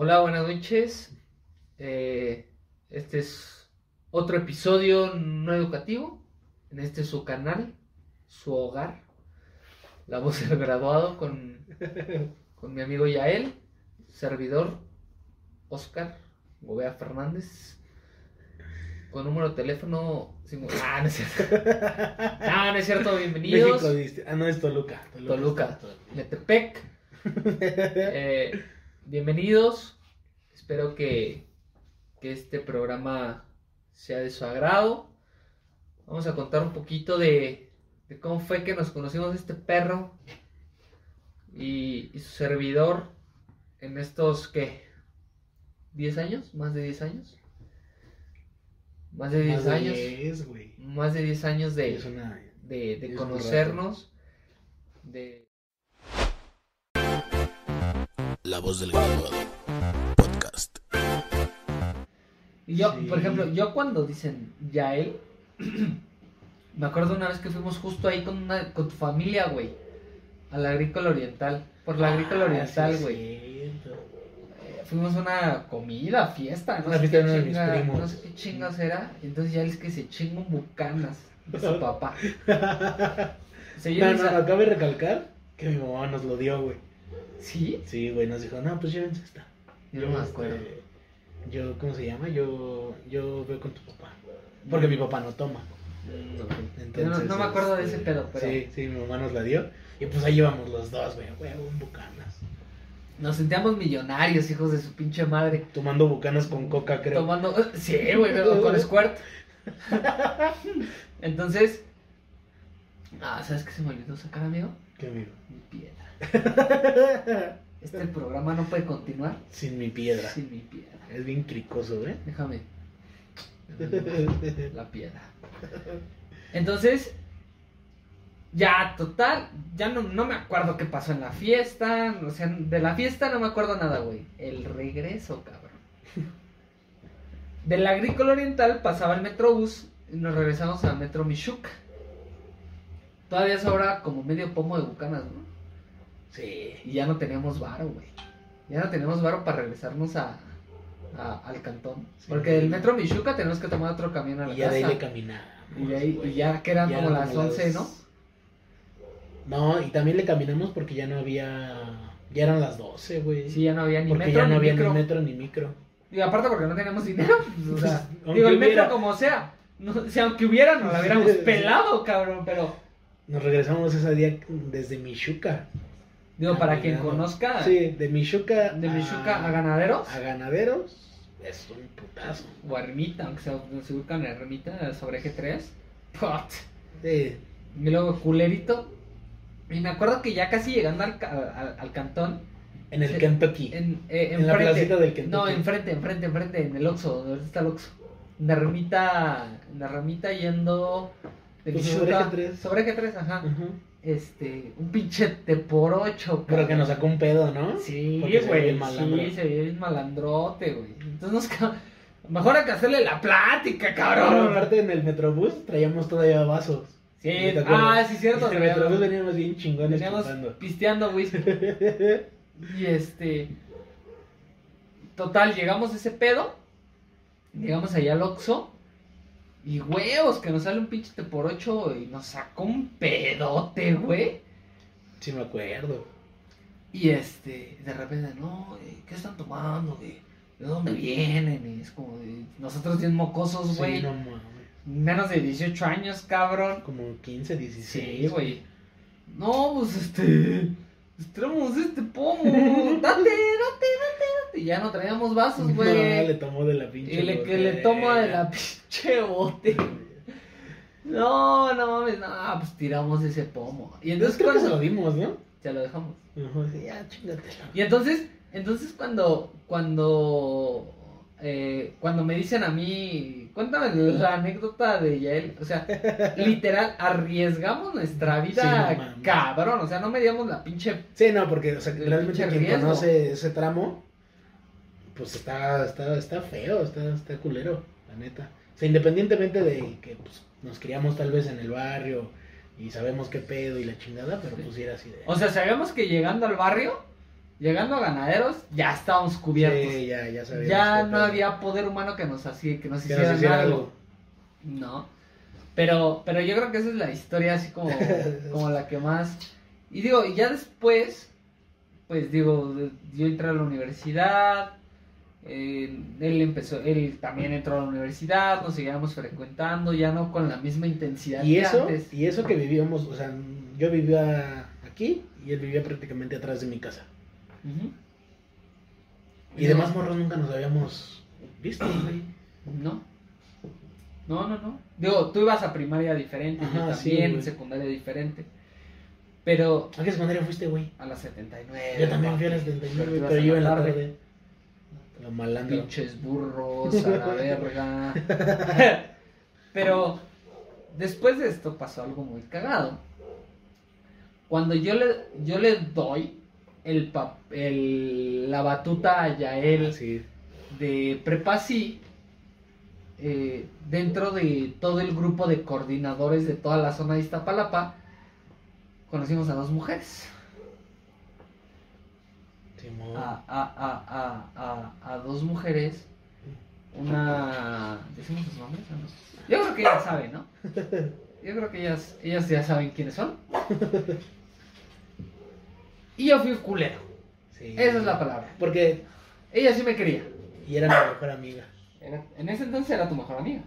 Hola, buenas noches. Eh, este es otro episodio no educativo. En este su canal, su hogar. La voz del graduado con, con mi amigo Yael, servidor Oscar Gobea Fernández. Con número de teléfono. Ah, no es cierto. No, no es cierto. Bienvenidos. México Ah, no, es Toluca. Toluca. bien. Metepec. Eh, bienvenidos. Espero que, que este programa sea de su agrado. Vamos a contar un poquito de, de cómo fue que nos conocimos este perro y, y su servidor en estos, ¿qué? ¿10 años? ¿Más de 10 años? Más de 10 Más de años. 10, güey. Más de 10 años de, una... de, de conocernos. De, La voz del graduado. Podcast. Y yo, Sí. por ejemplo, yo cuando dicen Yael, me acuerdo una vez que fuimos justo ahí con, una, con tu familia, güey, a la agrícola oriental, por la agrícola Ah, oriental, sí, güey. Eh, fuimos a una comida, fiesta, no Una sé, fiesta qué chinga- no sé qué chingas era, y entonces ya es que se chinga un bucanas de su papá. O sea, yo No, no, sa- acabo de recalcar que mi mamá nos lo dio, güey. ¿Sí? Sí, güey, nos dijo, no, pues llévense esta. Yo no me este, acuerdo. Yo, ¿cómo se llama? Yo, yo veo con tu papá. Porque mi papá no toma. Mm. Entonces, no, no me acuerdo de este, ese pedo, pero Sí, sí, mi mamá nos la dio. Y pues ahí íbamos los dos, güey, güey, un bucanas. nos sentíamos millonarios, hijos de su pinche madre. Tomando bucanas con coca, creo. Tomando. Sí, güey, pero con Squirt. Entonces. Ah, ¿sabes qué se me olvidó sacar, amigo? ¿Qué amigo? Mi piedra. Este programa no puede continuar Sin mi piedra. sin mi piedra. Es bien cricoso, ¿eh? Déjame. La piedra. Entonces. Ya, total. Ya no, no me acuerdo qué pasó en la fiesta. O sea, de la fiesta no me acuerdo nada, güey. El regreso, cabrón. Del agrícola oriental pasaba el metrobús y nos regresamos al metro Michuca. Todavía sobra como medio pomo de bucanas, ¿no? Sí. Y ya no teníamos varo, güey. Ya no teníamos varo para regresarnos a, a- al cantón. Sí. Porque del metro Michuca tenemos que tomar otro camión a la Y ya de ahí le y, de ahí- y ya que eran Ya como las 11, ¿no? No, y también le caminamos porque ya no había. Ya eran las 12, güey. Sí, ya no había ni porque metro ya no ni había micro. ni metro ni micro. Y aparte porque no teníamos dinero. pues, o sea, Aunque digo, el metro como sea. No, si aunque hubiera, nos lo hubiéramos pelado, cabrón. Pero, Nos regresamos ese día desde Michuca. Digo, para quien conozca, Sí, de Michuca. de Michuca a Ganaderos, A ganaderos. Es un putazo. o a Ermita, aunque se, se ubican en Ermita sobre Eje 3. Pot. Sí. Y luego culerito. Y me acuerdo que ya casi llegando al, al, al cantón. En el. Kentucky. En, eh, En la placita del Kentucky. No, enfrente, enfrente, enfrente, en el Oxxo, donde está el Oxxo. En la ramita, en la ramita yendo de Pues Michuca- sobre Eje tres. Sobre Eje 3, ajá. Ujú. Este, un pinche te por ocho, Pero que nos sacó un pedo, ¿no? Sí, Porque güey, sí, se ve bien malandrote, güey. Entonces nos ca- Mejor hay que hacerle la plática, Cabrón, aparte en el metrobús traíamos todavía vasos. Sí, ah, sí, cierto. En el metrobús veníamos bien chingones Veníamos chupando. pisteando whisky. Y este. Total, llegamos a ese pedo. Llegamos allá al Oxxo. Y huevos, que nos sale un pinche te por ocho y nos sacó un pedote, güey. Sí me acuerdo. Y este, de repente, no, ¿qué están tomando? güey? ¿De dónde vienen? Y es como, de, nosotros bien mocosos, güey. Sí, no mames. Menos de 18 años, cabrón. Como 15, 16. Sí, güey. No, pues este. Tenemos este pomo. Date, date, date, date. Y ya no traíamos vasos, No, güey. le tomó de la pinche. y le, que le toma de la pinche bote. No, no mames, no, pues tiramos ese pomo. Y entonces creo que se cuando. lo dimos, ¿no? Ya lo dejamos. Ajá, ya, chingatela. Y entonces, entonces cuando, cuando, eh, cuando me dicen a mí, cuéntame la anécdota de Yael, o sea, literal, arriesgamos nuestra vida, Sí, no cabrón, o sea, no medíamos la pinche, Sí, no, porque o sea, realmente quien riesgo. conoce ese tramo, pues está, está, está feo, está, está culero, la neta. O sea, independientemente de que pues, nos criamos tal vez en el barrio y sabemos qué pedo y la chingada, pero Sí. pues sí era así de... o sea, sabíamos que llegando al barrio, Llegando a ganaderos, ya estábamos cubiertos. Sí, ya, no había poder humano que nos hacía, que nos Que nos hiciera algo. algo. No. Pero, pero yo creo que esa es la historia así como, como la que más. Y digo, y ya después, pues digo, yo entré a la universidad. eh, él empezó, él también entró a la universidad, nos seguíamos frecuentando, ya no con la misma intensidad Y que eso, antes. y eso que vivíamos, o sea, yo vivía aquí y él vivía prácticamente atrás de mi casa. Y demás morros nunca nos habíamos visto, güey. No. No, no, no. Digo, tú ibas a primaria diferente, yo Ajá, sí, también, güey. secundaria diferente. Pero ¿A qué secundaria fuiste, güey? a las 79. Yo también fui a las papi. 79, ibas pero a yo en la tarde. Lo malandro. Pinches burros, a la verga. Pero después de esto pasó algo muy cagado. Cuando yo le, yo le doy el, el- la batuta a Yael Sí. de Prepa Sí, eh, dentro de todo el grupo de coordinadores de toda la zona de Iztapalapa, conocimos a dos mujeres. A, a, a, a, dos mujeres. Una. ¿Decimos sus nombres? Yo creo que ellas saben, ¿no? Yo creo que ellas, ellas ya saben quiénes son. Y yo fui culero. Sí. Esa es la palabra. Porque. Ella sí me quería. Y era mi mejor amiga. Era- en ese entonces era tu mejor amiga.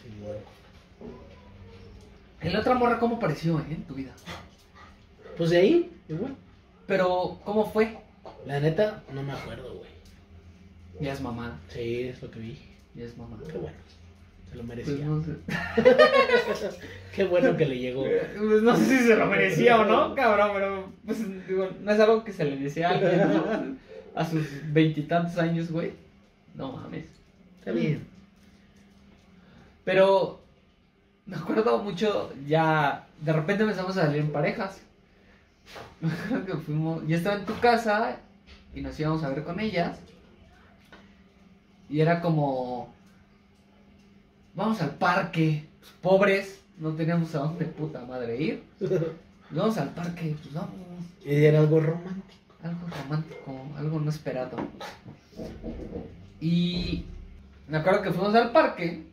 Simón. ¿Y la otra morra cómo pareció eh, en tu vida? Pues de ahí, igual. Pero, ¿cómo fue? La neta, no me acuerdo, güey. Ya es mamá. Sí, es lo que vi. Ya es mamá. Qué bueno. Lo Pues merecía. no, sé. Qué bueno que le llegó. Pues no sé si se lo merecía o no, cabrón, pero pues, digo, no es algo que se le decía a alguien, ¿no? A sus veintitantos años, güey. No mames. Está bien. Pero me acuerdo mucho, ya de repente empezamos a salir en parejas. Me acuerdo que fuimos, yo estaba en tu casa y nos íbamos a ver con ellas. Y era como, vamos al parque, pues, pobres, no teníamos a dónde puta madre ir. Vamos al parque, pues vamos, Y era algo romántico. algo romántico, algo no esperado. Y me acuerdo que fuimos al parque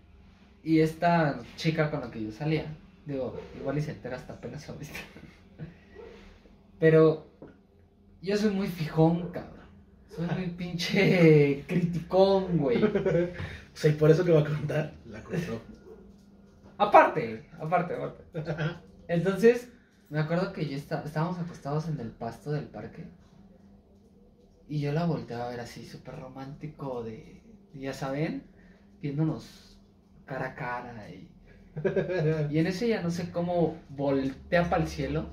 y esta chica con la que yo salía, digo, igual y se entera hasta apenas ahorita. Pero yo soy muy fijón, cabrón. Soy muy pinche criticón, güey. O sea, y por eso que va a contar, la contó. Aparte, aparte, aparte. Entonces, me acuerdo que yo esta- estábamos acostados en el pasto del parque. Y yo la volteaba a ver así, súper romántico, de, ya saben, viéndonos cara a cara. Y, y en eso ya no sé cómo voltea para el cielo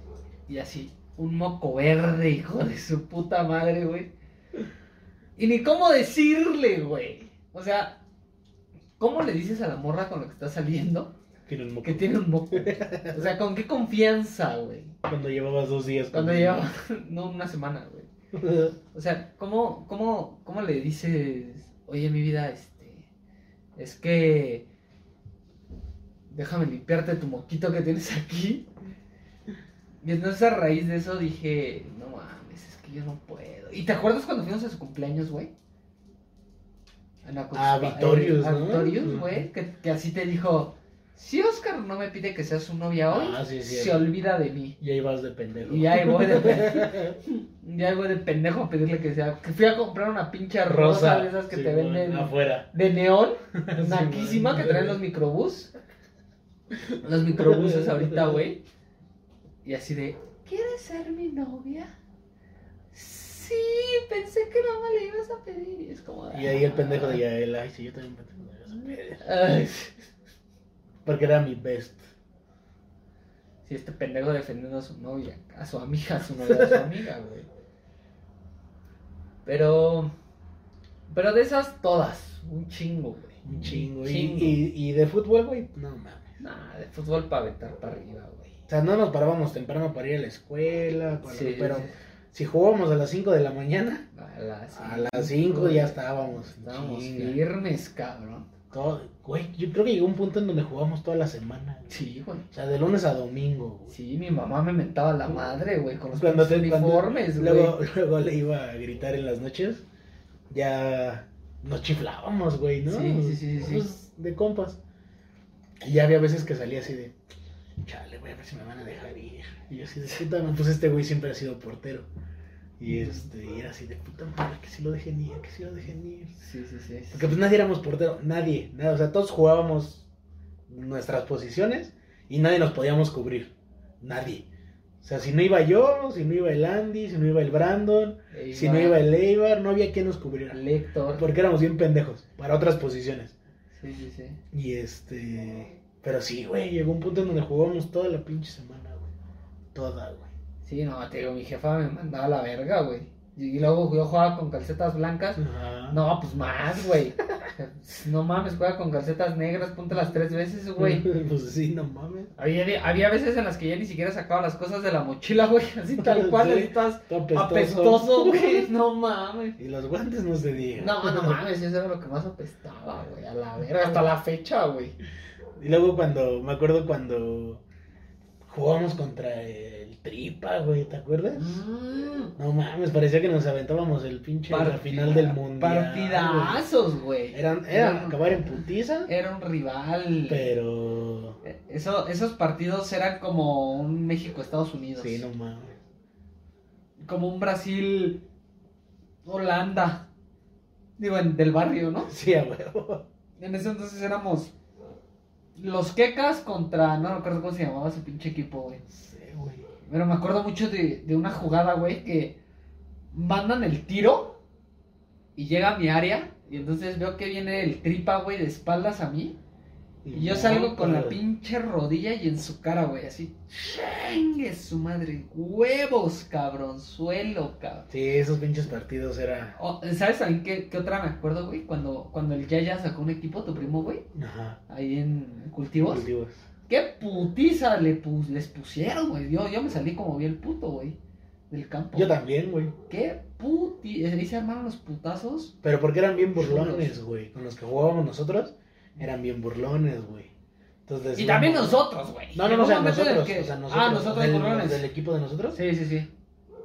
y así, un moco verde, hijo de su puta madre, güey. Y ni cómo decirle, güey. O sea, ¿cómo le dices a la morra con la que estás saliendo? Tiene un moco. Que tiene un moco. O sea, ¿con qué confianza, güey? Cuando llevabas dos días. Cuando con- lleva, no, una semana, güey. O sea, ¿cómo, cómo, ¿cómo le dices, oye, mi vida, este, es que déjame limpiarte tu moquito que tienes aquí? Y entonces a raíz de eso dije, no mames, es que yo no puedo. ¿Y te acuerdas cuando fuimos a su cumpleaños, güey? La Ah, Cuspa- Victorious, eh, a ¿no? Victorious, güey, que, que así te dijo, si Oscar no me pide que sea su novia hoy, Ah, sí, sí. se olvida de mí. Y ahí vas de pendejo. Y ahí voy de pendejo. Ya voy de pendejo a pedirle que sea. Que fui a comprar una pinche rosa, de esas que sí, te venden Afuera. de neón, naquísima, que traen los microbús. Los microbuses ahorita, güey. Y así de, ¿quieres ser mi novia? Sí, pensé que no me le ibas a pedir. Y es como. de, Y ahí el pendejo de "Ah". Yael, ay, sí, yo también pensé que me ibas a pedir. Ay, Porque era mi best. Sí, este pendejo defendiendo a su novia, a su amiga, a su novia, a su amiga, güey. Pero. Pero de esas todas, un chingo, güey. Un chingo. Y, Chingo. y, y de fútbol, güey, no mames. Nah, de fútbol para vetar para arriba, güey. O sea, no nos parábamos temprano para ir a la escuela, para- Sí, pero sí. Si jugábamos a las 5 de la mañana, A las a las 5 ya estábamos. Estábamos chinga. firmes, cabrón. todo, güey, yo creo que llegó un punto en donde jugamos toda la semana. güey. Sí, güey. O sea, de lunes a domingo. güey. Sí, mi mamá me mentaba la madre, güey, con los Cuando te cuando- uniformes, güey. luego, luego le iba a gritar en las noches, ya nos chiflábamos, güey, ¿no? Sí, sí, sí, sí, Pues, de compas. Y ya había veces que salía así de, chale, voy a ver si me van a dejar ir. Y yo así de puta, no, pues este güey siempre ha sido portero. Y este, y era así de puta madre, que si lo dejen ir, que si lo dejen ir. Sí, sí, sí. sí. Porque pues nadie éramos portero, nadie, nada, o sea, todos jugábamos nuestras posiciones y nadie nos podíamos cubrir, nadie. O sea, si no iba yo, si no iba el Andy, si no iba el Brandon, si no iba el Eibar, no había quien nos cubriera. el Héctor. Porque éramos bien pendejos para otras posiciones. Sí, sí, sí. Y este, pero sí, güey, llegó un punto en donde jugábamos toda la pinche semana, güey. Toda, güey. Sí, no, te digo, mi jefa me mandaba a la verga, güey. Y luego yo jugaba con calcetas blancas. Ajá. No, pues más, güey. No mames, juega con calcetas negras, las tres veces, güey. pues sí, no mames. Había, había veces en las que ya ni siquiera sacaba las cosas de la mochila, güey. Así tal cual, Sí. estás Todo apestoso. apestoso, güey. No mames. Y los guantes no se digan. No, no mames, eso era lo que más apestaba, güey. A la verga, hasta la fecha, güey. Y luego cuando, me acuerdo cuando jugamos contra el Tripa, güey, ¿te acuerdas? Mm, No mames, parecía que nos aventábamos el pinche la partida- final del mundial. Partidazos, güey. Eran, eran acabar en putiza, Era un rival. pero Eso, esos partidos eran como un México-Estados Unidos. sí, no mames. Como un Brasil-Holanda. Digo, en- del barrio, ¿no? Sí, a huevo. En ese entonces éramos los quecas contra. No recuerdo cómo se llamaba ese pinche equipo, güey. Sí, güey. Pero me acuerdo mucho de, de una jugada, güey, que mandan el tiro y llega a mi área. Y entonces veo que viene el tripa, güey, de espaldas a mí. Y yo salgo con la pinche rodilla y en su cara, güey, así. ¡Chingue su madre! ¡Huevos, cabrón! Suelo, cabrón. Sí, esos pinches partidos era. Oh, ¿Sabes también qué, qué otra me acuerdo, güey? Cuando, cuando el Yaya sacó un equipo, tu primo, güey, Ajá. ahí en Cultivos. Cultivos. ¿Qué putiza le pu- les pusieron, güey? Yo, yo me salí como bien puto, güey, del campo. Yo también, güey. ¿Qué puti... Ahí se armaron los putazos. Pero porque eran bien burlones, güey. Con los que jugábamos nosotros, eran bien burlones, güey. Entonces, Y no, también no. nosotros, güey. No, no, no, o sea, nosotros, que- o sea, nosotros. Ah, nosotros del, burlones. del equipo de nosotros. Sí, sí, sí.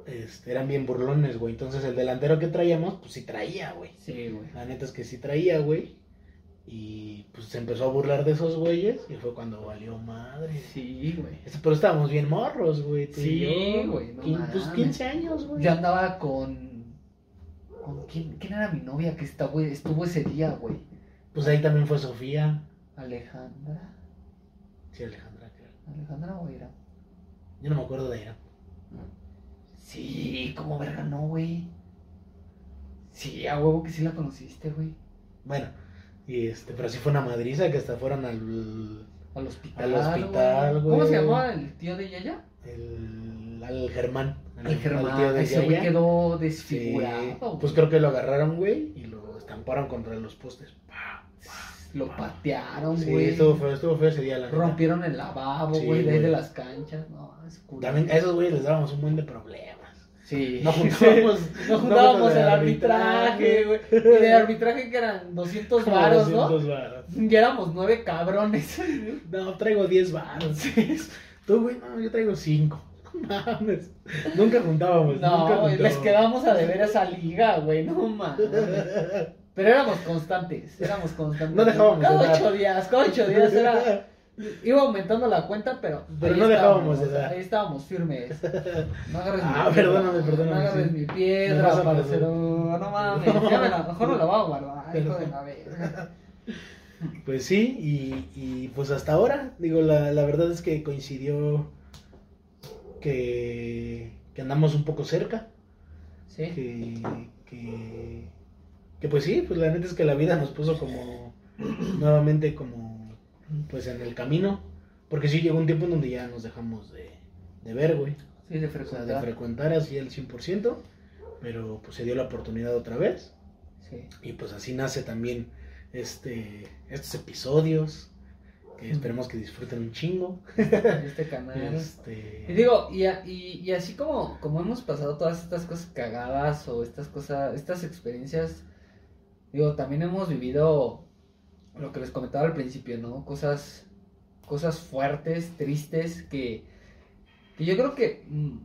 este, eran bien burlones, güey. Entonces el delantero que traíamos, pues sí traía, güey. Sí, güey. La neta es que sí traía, güey. Y pues se empezó a burlar de esos güeyes y fue cuando valió madre. Sí, güey. Este, Pero estábamos bien morros, güey. Sí, güey, no Pues mames. 15 años, güey. Yo andaba con. ¿Con quién, quién era mi novia que está, güey, estuvo ese día, güey? Pues ahí también fue Sofía. Alejandra. Sí, Alejandra, creo. ¿Alejandra o era? Yo no me acuerdo de ella. Sí, como verga, no, güey. Sí, a huevo que sí la conociste, güey. Bueno, y este, pero sí fue una madriza que hasta fueron al. Al hospital. Al hospital, güey. ¿Cómo se llamaba el tío de Yaya? el al Germán. El al Germán. tío de Ese güey quedó Sí, desfigurado. pues creo que lo agarraron, güey, y lo estamparon contra los postes. Pa, Lo patearon, Sí, güey. estuvo feo, estuvo feo ese día, la. Rompieron el lavabo, Sí, güey, güey. de las canchas. No, es culo. También a esos güeyes les dábamos un buen de problemas. Sí. No juntábamos, No juntábamos el arbitraje, güey. Y de arbitraje que eran 200 Como varos, ¿no? 200 varos. Ya éramos nueve cabrones. No, traigo 10 varos. Tú, güey, no, yo traigo 5. Mames. Nunca juntábamos. nunca No, les juntábamos. quedamos a deber a esa liga, güey. No mames. Pero éramos constantes, éramos constantes. No dejábamos Cada de ocho días, cada ocho días era. Iba aumentando la cuenta, pero. Pero no dejábamos de dar. Ahí estábamos firmes. No agarres Ah, mi perdóname, perdóname, No agarres sí. mi piedra, parcero. No mames. Ya me la, mejor no la voy a guardar, hijo de la verga. Pues sí, y, y pues hasta ahora, digo, la, la verdad es que coincidió que, que andamos un poco cerca, Sí. que, que, que pues sí, pues la neta es que la vida nos puso como nuevamente como pues en el camino, porque sí llegó un tiempo en donde ya nos dejamos de, de ver, güey, Sí, de o sea, de frecuentar. frecuentar así al 100%, pero pues se dio la oportunidad otra vez. Sí. Y pues así nace también este estos episodios que esperemos que disfruten un chingo. Este canal. Este Y digo, y, a- y, y así como, como hemos pasado todas estas cosas cagadas o estas cosas, estas experiencias, digo, también hemos vivido lo que les comentaba al principio, ¿no? Cosas, cosas fuertes, tristes, que, que yo creo que mm,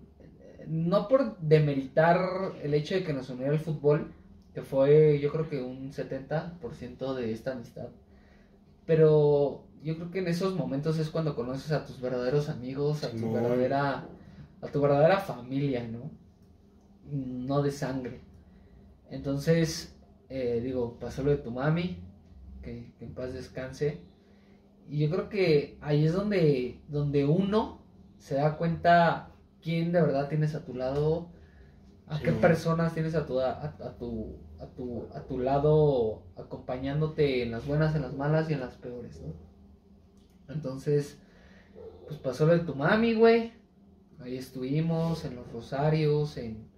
no por demeritar el hecho de que nos uniera el fútbol, que fue yo creo que un 70% de esta amistad, pero yo creo que en esos momentos es cuando conoces a tus verdaderos amigos, a tu verdadera, a tu verdadera familia, ¿no? No de sangre. Entonces, eh, digo, pasó lo de tu mami, que, que en paz descanse. Y yo creo que ahí es donde, donde uno se da cuenta quién de verdad tienes a tu lado, a Sí, qué personas tienes a tu, a, a tu, a, tu, a tu lado acompañándote en las buenas, en las malas y en las peores, ¿no? Entonces, pues pasó lo de tu mami, güey. Ahí estuvimos en los rosarios, en,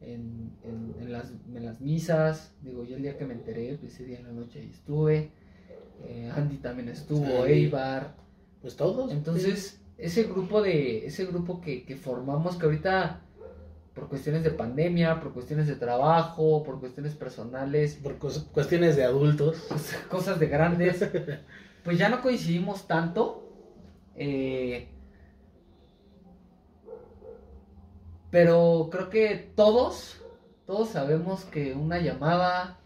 en, en, en las, en las misas. Digo, yo el día que me enteré, pues ese día en la noche ahí estuve. Eh, Andy también estuvo, Andy. Eibar. Pues todos. Entonces, ese grupo de, ese grupo que, que formamos, que ahorita, por cuestiones de pandemia, por cuestiones de trabajo, por cuestiones personales, Por cuestiones de adultos. pues, cosas de grandes, pues ya no coincidimos tanto. eh, pero creo que todos, todos sabemos que una llamada,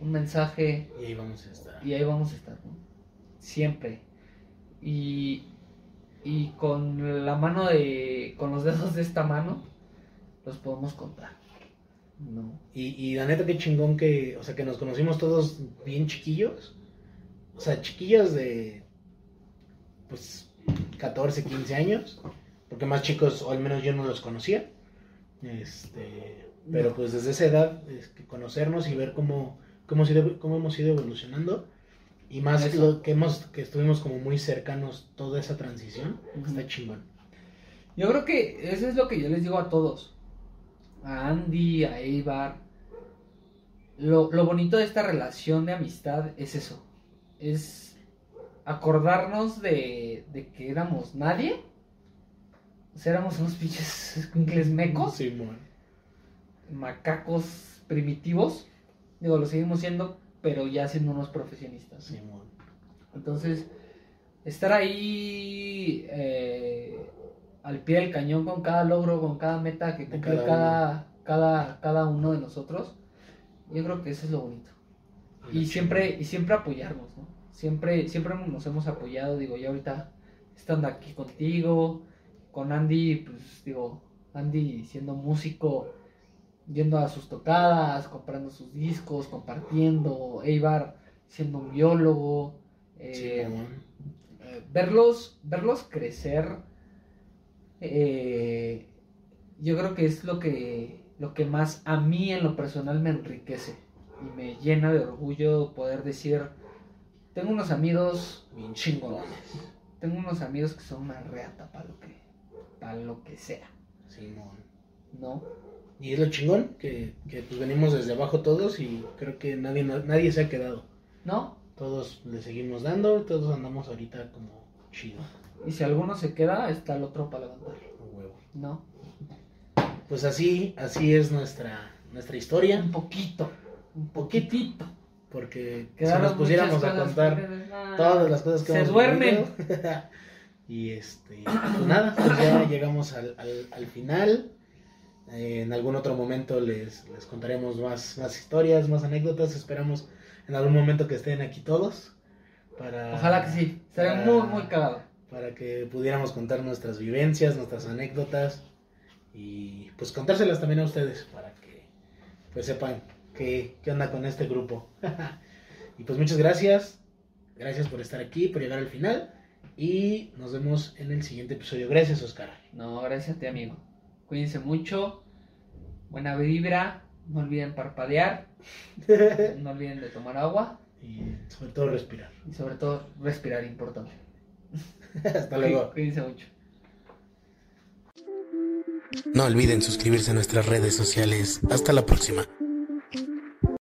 un mensaje, Y ahí vamos a estar. y ahí vamos a estar, ¿no? Siempre. Y, y con la mano de, con los dedos de esta mano, los podemos contar. ¿No? Y, y la neta, qué chingón que, o sea, que nos conocimos todos bien chiquillos. O sea, chiquillos de, pues, 14, 15 años. Porque más chicos, o al menos yo no los conocía. Este, pero No. pues desde esa edad, es que conocernos y ver cómo, cómo, cómo hemos ido evolucionando. Y más Eso. lo que hemos, que estuvimos como muy cercanos toda esa transición. Está chingón. Yo creo que eso es lo que yo les digo a todos. A Andy, a Eibar. Lo, lo bonito de esta relación de amistad es eso. Es acordarnos de, de que éramos nadie. O sea, éramos unos pinches mecos, macacos primitivos. Digo, lo seguimos siendo, pero ya siendo unos profesionistas. Entonces, estar ahí eh, al pie del cañón con cada logro, con cada meta que cumple cada cada, cada, cada, uno de nosotros, yo creo que eso es lo bonito. Y siempre, y siempre apoyarnos, ¿no? Siempre, siempre nos hemos apoyado, digo, ya ahorita estando aquí contigo, con Andy, pues digo, Andy siendo músico, yendo a sus tocadas, comprando sus discos, compartiendo, Eibar siendo un biólogo, eh, eh, verlos, verlos crecer, eh, yo creo que es lo que, lo que más a mí en lo personal me enriquece y me llena de orgullo poder decir, tengo unos amigos Bien chingones, tengo unos amigos que son una reata para lo que, para lo que sea, Simón. ¿no? Y es lo chingón, que, que pues venimos desde abajo todos y creo que nadie, nadie se ha quedado. ¿No? Todos le seguimos dando, todos andamos ahorita como chido. Y si alguno se queda, está el otro para levantarlo, a huevo. ¿no? Pues así, así es nuestra, nuestra historia, Un poquito, un poquitito. porque si Quedaron nos pusiéramos a contar todas las cosas que Se hemos duermen. vivido. y este, pues nada, pues ya llegamos al, al, al final. Eh, en algún otro momento les, les contaremos más, más historias, más anécdotas. Esperamos en algún momento que estén aquí todos. Para, Ojalá que sí. Para- muy, muy cagado. Para que pudiéramos contar nuestras vivencias, nuestras anécdotas. Y pues contárselas también a ustedes para que pues sepan qué, qué onda con este grupo. y pues muchas gracias. Gracias por estar aquí, por llegar al final. Y nos vemos en el siguiente episodio. Gracias, Oscar. No, gracias a ti, amigo. Cuídense mucho. Buena vibra. No olviden parpadear. No olviden de tomar agua. y sobre todo respirar. Y sobre todo, respirar, importante. Hasta luego. Cuídense mucho. No olviden suscribirse a nuestras redes sociales. Hasta la próxima.